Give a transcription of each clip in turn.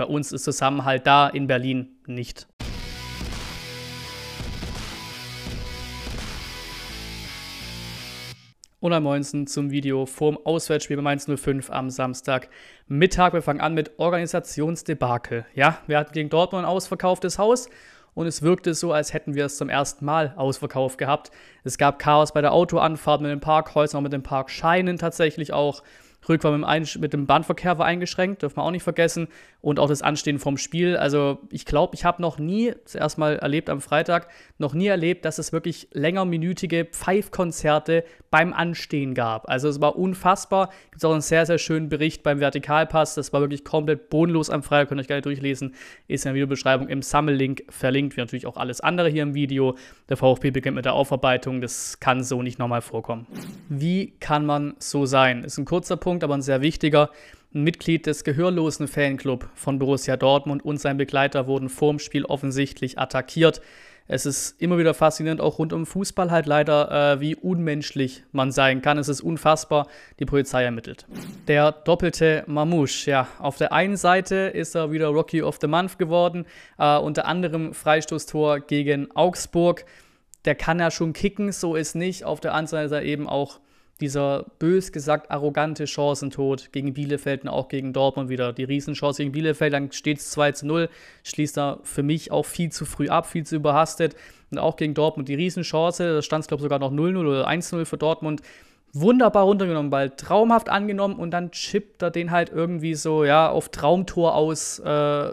Bei uns ist Zusammenhalt da, in Berlin nicht. Und am 19 zum Video vorm Auswärtsspiel bei Mainz 05 am Samstag Mittag. Wir fangen an mit Organisationsdebakel. Ja, wir hatten gegen Dortmund ein ausverkauftes Haus und es wirkte so, als hätten wir es zum ersten Mal ausverkauft gehabt. Es gab Chaos bei der Autoanfahrt mit den Parkhäusern, auch mit den Parkscheinen tatsächlich auch. Rückfahrt mit, mit, dem Bahnverkehr war eingeschränkt, dürfen wir auch nicht vergessen. Und auch das Anstehen vom Spiel. Also ich glaube, ich habe noch nie, zuerst mal erlebt am Freitag, noch nie erlebt, dass es wirklich längerminütige Pfeifkonzerte beim Anstehen gab. Also es war unfassbar. Gibt auch einen sehr, sehr schönen Bericht beim Vertikalpass. Das war wirklich komplett bodenlos am Freitag. Könnt ihr euch gerne durchlesen. Ist in der Videobeschreibung im Sammellink verlinkt. Wie natürlich auch alles andere hier im Video. Der VfB beginnt mit der Aufarbeitung. Das kann so nicht nochmal vorkommen. Wie kann man so sein? Ist ein kurzer Punkt, aber ein sehr wichtiger. Ein Mitglied des gehörlosen Fanclub von Borussia Dortmund und sein Begleiter wurden vorm Spiel offensichtlich attackiert. Es ist immer wieder faszinierend, auch rund um Fußball halt leider, äh, wie unmenschlich man sein kann. Es ist unfassbar, die Polizei ermittelt. Der doppelte Mamouche, ja, auf der einen Seite ist er wieder Rocky of the Month geworden, äh, unter anderem Freistoßtor gegen Augsburg. Der kann ja schon kicken, so ist nicht. Auf der anderen Seite eben auch dieser bös gesagt arrogante Chancentod gegen Bielefeld und auch gegen Dortmund wieder. Die Riesenchance gegen Bielefeld, dann steht es 2 zu 0, schließt er für mich auch viel zu früh ab, viel zu überhastet. Und auch gegen Dortmund die Riesenchance, da stand es glaube ich sogar noch 0-0 oder 1-0 für Dortmund. Wunderbar runtergenommen, Ball traumhaft angenommen und dann chippt er den halt irgendwie so, ja, auf Traumtor aus, äh, er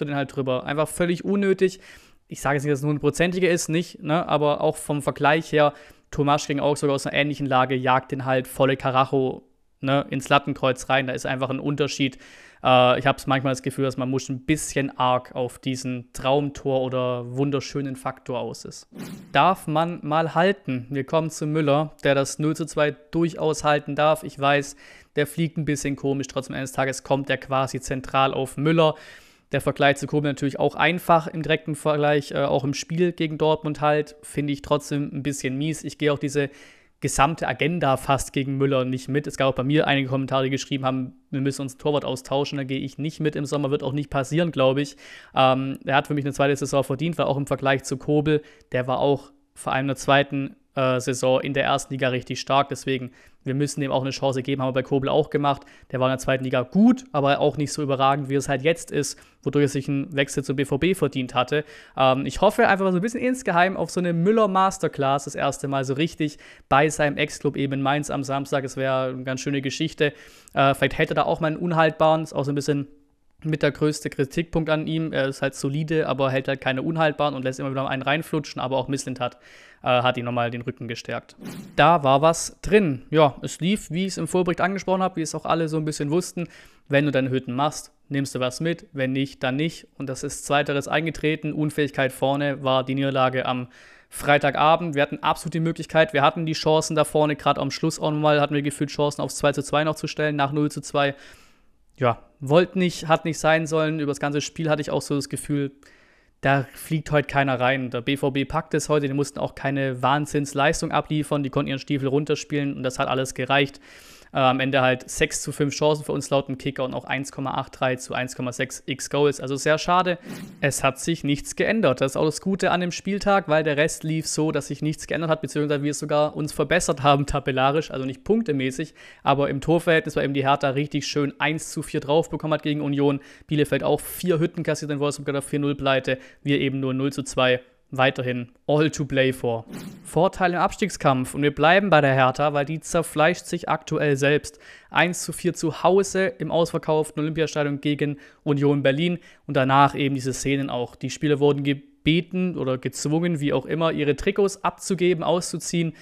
den halt drüber. Einfach völlig unnötig. Ich sage jetzt nicht, dass es nur ein Prozentige ist, nicht, ne, aber auch vom Vergleich her Tomasch gegen Augsburg aus einer ähnlichen Lage jagt den halt volle Karacho ne, ins Lattenkreuz rein. Da ist einfach ein Unterschied. Äh, ich habe manchmal das Gefühl, dass man muss ein bisschen arg auf diesen Traumtor oder wunderschönen Faktor aus ist. Darf man mal halten? Wir kommen zu Müller, der das 0 zu 2 durchaus halten darf. Ich weiß, der fliegt ein bisschen komisch. Trotzdem eines Tages kommt er quasi zentral auf Müller. Der Vergleich zu Koblenz natürlich auch einfach im direkten Vergleich, äh, auch im Spiel gegen Dortmund halt, finde ich trotzdem ein bisschen mies. Ich gehe auch diese gesamte Agenda fast gegen Müller nicht mit. Es gab auch bei mir einige Kommentare, die geschrieben haben, wir müssen uns Torwart austauschen. Da gehe ich nicht mit im Sommer, wird auch nicht passieren, glaube ich. Ähm, er hat für mich eine zweite Saison verdient, weil auch im Vergleich zu Kobel, der war auch vor allem in der zweiten äh, Saison in der ersten Liga richtig stark. Deswegen, wir müssen ihm auch eine Chance geben. Haben wir bei Kobel auch gemacht. Der war in der zweiten Liga gut, aber auch nicht so überragend, wie es halt jetzt ist, wodurch er sich einen Wechsel zum BVB verdient hatte. Ähm, ich hoffe einfach mal so ein bisschen insgeheim auf so eine Müller Masterclass das erste Mal so richtig bei seinem Ex-Club eben in Mainz am Samstag. Es wäre eine ganz schöne Geschichte. Äh, vielleicht hätte er da auch mal einen unhaltbaren, ist auch so ein bisschen mit der größte Kritikpunkt an ihm. Er ist halt solide, aber hält halt keine unhaltbaren und lässt immer wieder einen reinflutschen. Aber auch Missland hat äh, hat ihm nochmal den Rücken gestärkt. Da war was drin. Ja, es lief, wie ich es im Vorbericht angesprochen habe, wie es auch alle so ein bisschen wussten. Wenn du deine Hütten machst, nimmst du was mit. Wenn nicht, dann nicht. Und das ist zweiteres eingetreten. Unfähigkeit vorne war die Niederlage am Freitagabend. Wir hatten absolut die Möglichkeit, wir hatten die Chancen da vorne, gerade am Schluss auch nochmal hatten wir gefühlt Chancen aufs 2 zu 2 noch zu stellen, nach 0 zu 2. Ja, wollte nicht, hat nicht sein sollen. Über das ganze Spiel hatte ich auch so das Gefühl, da fliegt heute keiner rein. Der BVB packt es heute, die mussten auch keine Wahnsinnsleistung abliefern, die konnten ihren Stiefel runterspielen und das hat alles gereicht. Äh, am Ende halt 6 zu 5 Chancen für uns laut dem Kicker und auch 1,83 zu 1,6 x Goals. Also sehr schade. Es hat sich nichts geändert. Das ist auch das Gute an dem Spieltag, weil der Rest lief so, dass sich nichts geändert hat, beziehungsweise wir sogar uns verbessert haben tabellarisch, also nicht punktemäßig, aber im Torverhältnis war eben die Hertha richtig schön 1 zu 4 drauf bekommen hat gegen Union. Bielefeld auch vier Hütten kassiert in Wolfsburg der 4-0 Pleite. Wir eben nur 0 zu 2 weiterhin all to play for. Vorteil im Abstiegskampf und wir bleiben bei der Hertha, weil die zerfleischt sich aktuell selbst. 1 zu 4 zu Hause im ausverkauften Olympiastadion gegen Union Berlin und danach eben diese Szenen auch. Die Spieler wurden gebeten oder gezwungen, wie auch immer, ihre Trikots abzugeben, auszuziehen.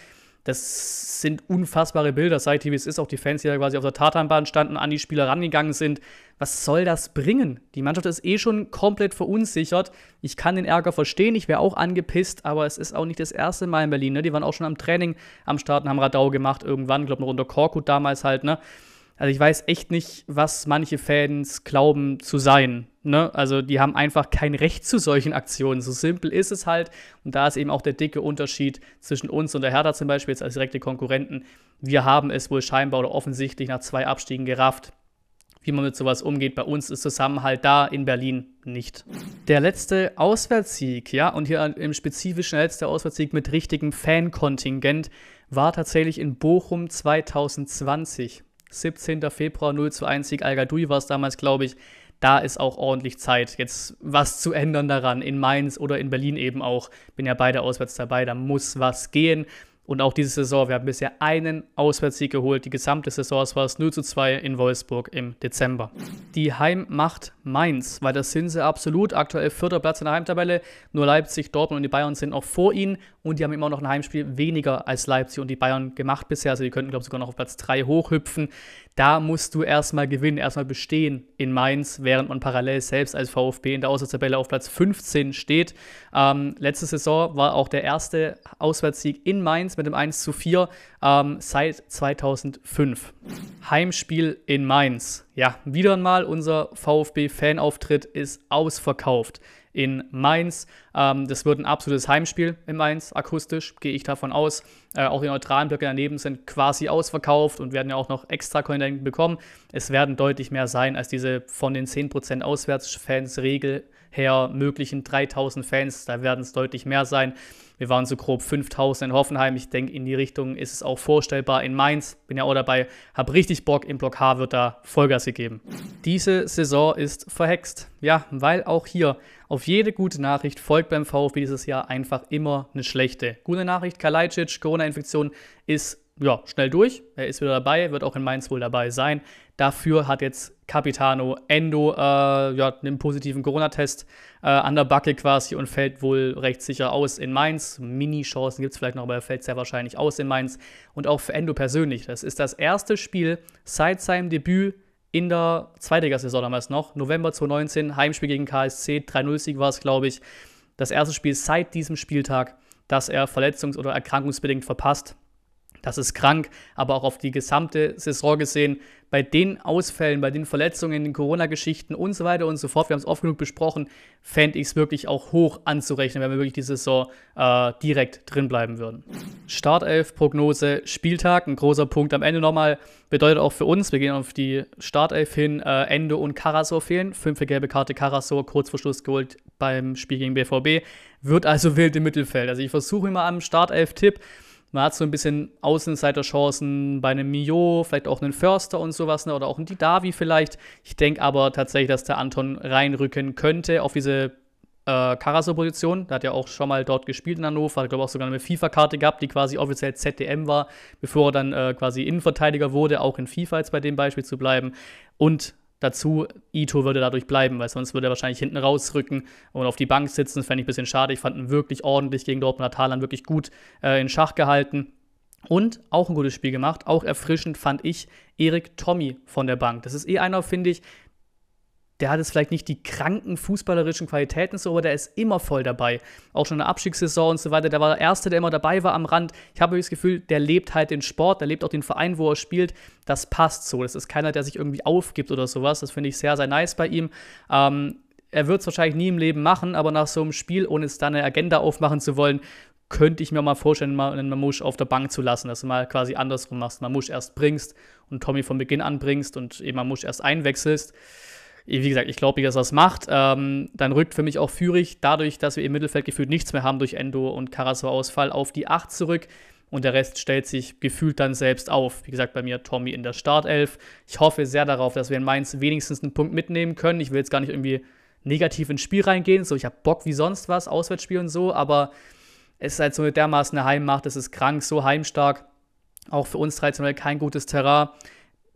Das sind unfassbare Bilder, seit wie es ist. Auch die Fans, die da quasi auf der Tatanbahn standen, an die Spieler rangegangen sind. Was soll das bringen? Die Mannschaft ist eh schon komplett verunsichert. Ich kann den Ärger verstehen, ich wäre auch angepisst, aber es ist auch nicht das erste Mal in Berlin. Ne? Die waren auch schon am Training am Start und haben Radau gemacht irgendwann, ich glaube noch unter Korkut damals halt. Ne? Also ich weiß echt nicht, was manche Fans glauben zu sein. Ne? Also die haben einfach kein Recht zu solchen Aktionen. So simpel ist es halt. Und da ist eben auch der dicke Unterschied zwischen uns und der Hertha zum Beispiel jetzt als direkte Konkurrenten. Wir haben es wohl scheinbar oder offensichtlich nach zwei Abstiegen gerafft. wie man mit sowas umgeht. Bei uns ist Zusammenhalt da, in Berlin nicht. Der letzte Auswärtssieg, ja, und hier im spezifischen letzte Auswärtssieg mit richtigem Fankontingent war tatsächlich in Bochum 2020. 17. Februar 0 zu 1 Sieg al war es damals, glaube ich. Da ist auch ordentlich Zeit, jetzt was zu ändern daran. In Mainz oder in Berlin eben auch. Bin ja beide auswärts dabei, da muss was gehen. Und auch diese Saison, wir haben bisher einen Auswärtssieg geholt. Die gesamte Saison war es 0 zu 2 in Wolfsburg im Dezember. Die Heimmacht Mainz, weil das sind sie absolut. Aktuell vierter Platz in der Heimtabelle. Nur Leipzig, Dortmund und die Bayern sind auch vor ihnen. Und die haben immer noch ein Heimspiel weniger als Leipzig und die Bayern gemacht bisher. Also die könnten, glaube ich, sogar noch auf Platz 3 hochhüpfen. Da musst du erstmal gewinnen, erstmal bestehen in Mainz, während man parallel selbst als VfB in der Auswärtstabelle auf Platz 15 steht. Ähm, letzte Saison war auch der erste Auswärtssieg in Mainz mit dem 1 zu 4 ähm, seit 2005. Heimspiel in Mainz. Ja, wieder einmal unser VfB-Fanauftritt ist ausverkauft in Mainz. Ähm, das wird ein absolutes Heimspiel in Mainz, akustisch, gehe ich davon aus. Äh, auch die neutralen Blöcke daneben sind quasi ausverkauft und werden ja auch noch extra Kontingente bekommen. Es werden deutlich mehr sein als diese von den 10% Auswärtsfans-Regel her möglichen 3000 Fans. Da werden es deutlich mehr sein. Wir waren so grob 5000 in Hoffenheim. Ich denke, in die Richtung ist es auch vorstellbar in Mainz. Bin ja auch dabei, habe richtig Bock. Im Block H wird da Vollgas gegeben. Diese Saison ist verhext. Ja, weil auch hier auf jede gute Nachricht folgt beim VfB dieses Jahr einfach immer eine schlechte. Gute Nachricht: Kalajdzic, Corona-Infektion ist ja, schnell durch. Er ist wieder dabei, wird auch in Mainz wohl dabei sein. Dafür hat jetzt Capitano Endo äh, ja, einen positiven Corona-Test äh, an der Backe quasi und fällt wohl recht sicher aus in Mainz. Mini-Chancen gibt es vielleicht noch, aber er fällt sehr wahrscheinlich aus in Mainz. Und auch für Endo persönlich. Das ist das erste Spiel seit seinem Debüt in der Zweitligasaison damals noch. November 2019, Heimspiel gegen KSC, 3-0-Sieg war es, glaube ich. Das erste Spiel seit diesem Spieltag, das er verletzungs- oder erkrankungsbedingt verpasst. Das ist krank, aber auch auf die gesamte Saison gesehen, bei den Ausfällen, bei den Verletzungen, den Corona-Geschichten und so weiter und so fort, wir haben es oft genug besprochen, fände ich es wirklich auch hoch anzurechnen, wenn wir wirklich die Saison äh, direkt drin bleiben würden. Startelf-Prognose, Spieltag, ein großer Punkt am Ende nochmal, bedeutet auch für uns, wir gehen auf die Startelf hin, äh, Ende und Karasor fehlen, fünfte gelbe Karte Karasor, kurz vor Schluss geholt beim Spiel gegen BVB, wird also wild im Mittelfeld. Also ich versuche immer am Startelf-Tipp, man hat so ein bisschen Außenseiterchancen bei einem Mio, vielleicht auch einen Förster und sowas, ne? oder auch einen Didavi vielleicht. Ich denke aber tatsächlich, dass der Anton reinrücken könnte auf diese äh, Karasor-Position. Der hat ja auch schon mal dort gespielt in Hannover, hat glaube auch sogar eine FIFA-Karte gehabt, die quasi offiziell ZDM war, bevor er dann äh, quasi Innenverteidiger wurde, auch in FIFA jetzt bei dem Beispiel zu bleiben. Und Dazu, Ito würde dadurch bleiben, weil sonst würde er wahrscheinlich hinten rausrücken und auf die Bank sitzen. Das fände ich ein bisschen schade. Ich fand ihn wirklich ordentlich gegen Dortmund, hat wirklich gut äh, in Schach gehalten. Und auch ein gutes Spiel gemacht. Auch erfrischend fand ich Erik Tommy von der Bank. Das ist eh einer, finde ich, der hat jetzt vielleicht nicht die kranken fußballerischen Qualitäten so, aber der ist immer voll dabei. Auch schon in der Abstiegssaison und so weiter. Der war der Erste, der immer dabei war am Rand. Ich habe das Gefühl, der lebt halt den Sport, der lebt auch den Verein, wo er spielt. Das passt so. Das ist keiner, der sich irgendwie aufgibt oder sowas. Das finde ich sehr, sehr nice bei ihm. Ähm, er wird es wahrscheinlich nie im Leben machen, aber nach so einem Spiel, ohne es da eine Agenda aufmachen zu wollen, könnte ich mir mal vorstellen, mal einen Mamusch auf der Bank zu lassen, dass du mal quasi andersrum machst. Mamusch erst bringst und Tommy von Beginn an bringst und eben Mamusch erst einwechselst wie gesagt, ich glaube nicht, dass er das macht. Ähm, dann rückt für mich auch Führig, dadurch, dass wir im Mittelfeld gefühlt nichts mehr haben durch Endo und Karasor-Ausfall, auf die 8 zurück. Und der Rest stellt sich gefühlt dann selbst auf. Wie gesagt, bei mir Tommy in der Startelf. Ich hoffe sehr darauf, dass wir in Mainz wenigstens einen Punkt mitnehmen können. Ich will jetzt gar nicht irgendwie negativ ins Spiel reingehen. So, ich habe Bock wie sonst was, Auswärtsspiel und so, aber es ist halt so dermaßen eine Heimmacht, es ist krank, so heimstark. Auch für uns traditionell kein gutes Terrain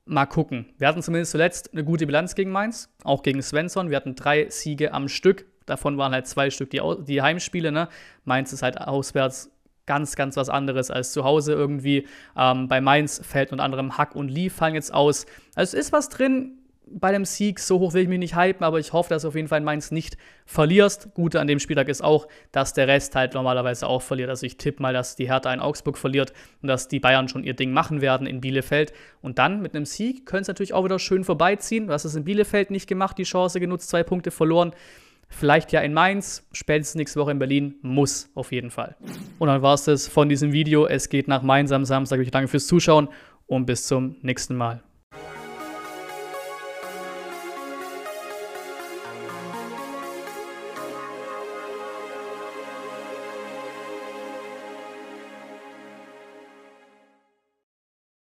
mal gucken. Wir hatten zumindest zuletzt eine gute Bilanz gegen Mainz, auch gegen Svensson. Wir hatten drei Siege am Stück. Davon waren halt zwei Stück die, die Heimspiele. Ne? Mainz ist halt auswärts ganz, ganz was anderes als zu Hause irgendwie. Ähm, bei Mainz fällt unter anderem Hack und Lee fallen jetzt aus. Also es ist was drin bei dem Sieg, so hoch will ich mich nicht hypen, aber ich hoffe, dass du auf jeden Fall in Mainz nicht verlierst. Gute an dem Spieltag ist auch, dass der Rest halt normalerweise auch verliert. Also ich tippe mal, dass die Hertha in Augsburg verliert und dass die Bayern schon ihr Ding machen werden in Bielefeld. Und dann mit einem Sieg können es natürlich auch wieder schön vorbeiziehen. Du hast es in Bielefeld nicht gemacht, die Chance genutzt, zwei Punkte verloren. Vielleicht ja in Mainz, spätestens nächste Woche in Berlin, muss auf jeden Fall. Und dann war es das von diesem Video. Es geht nach Mainz am Samstag. Ich danke fürs Zuschauen und bis zum nächsten Mal.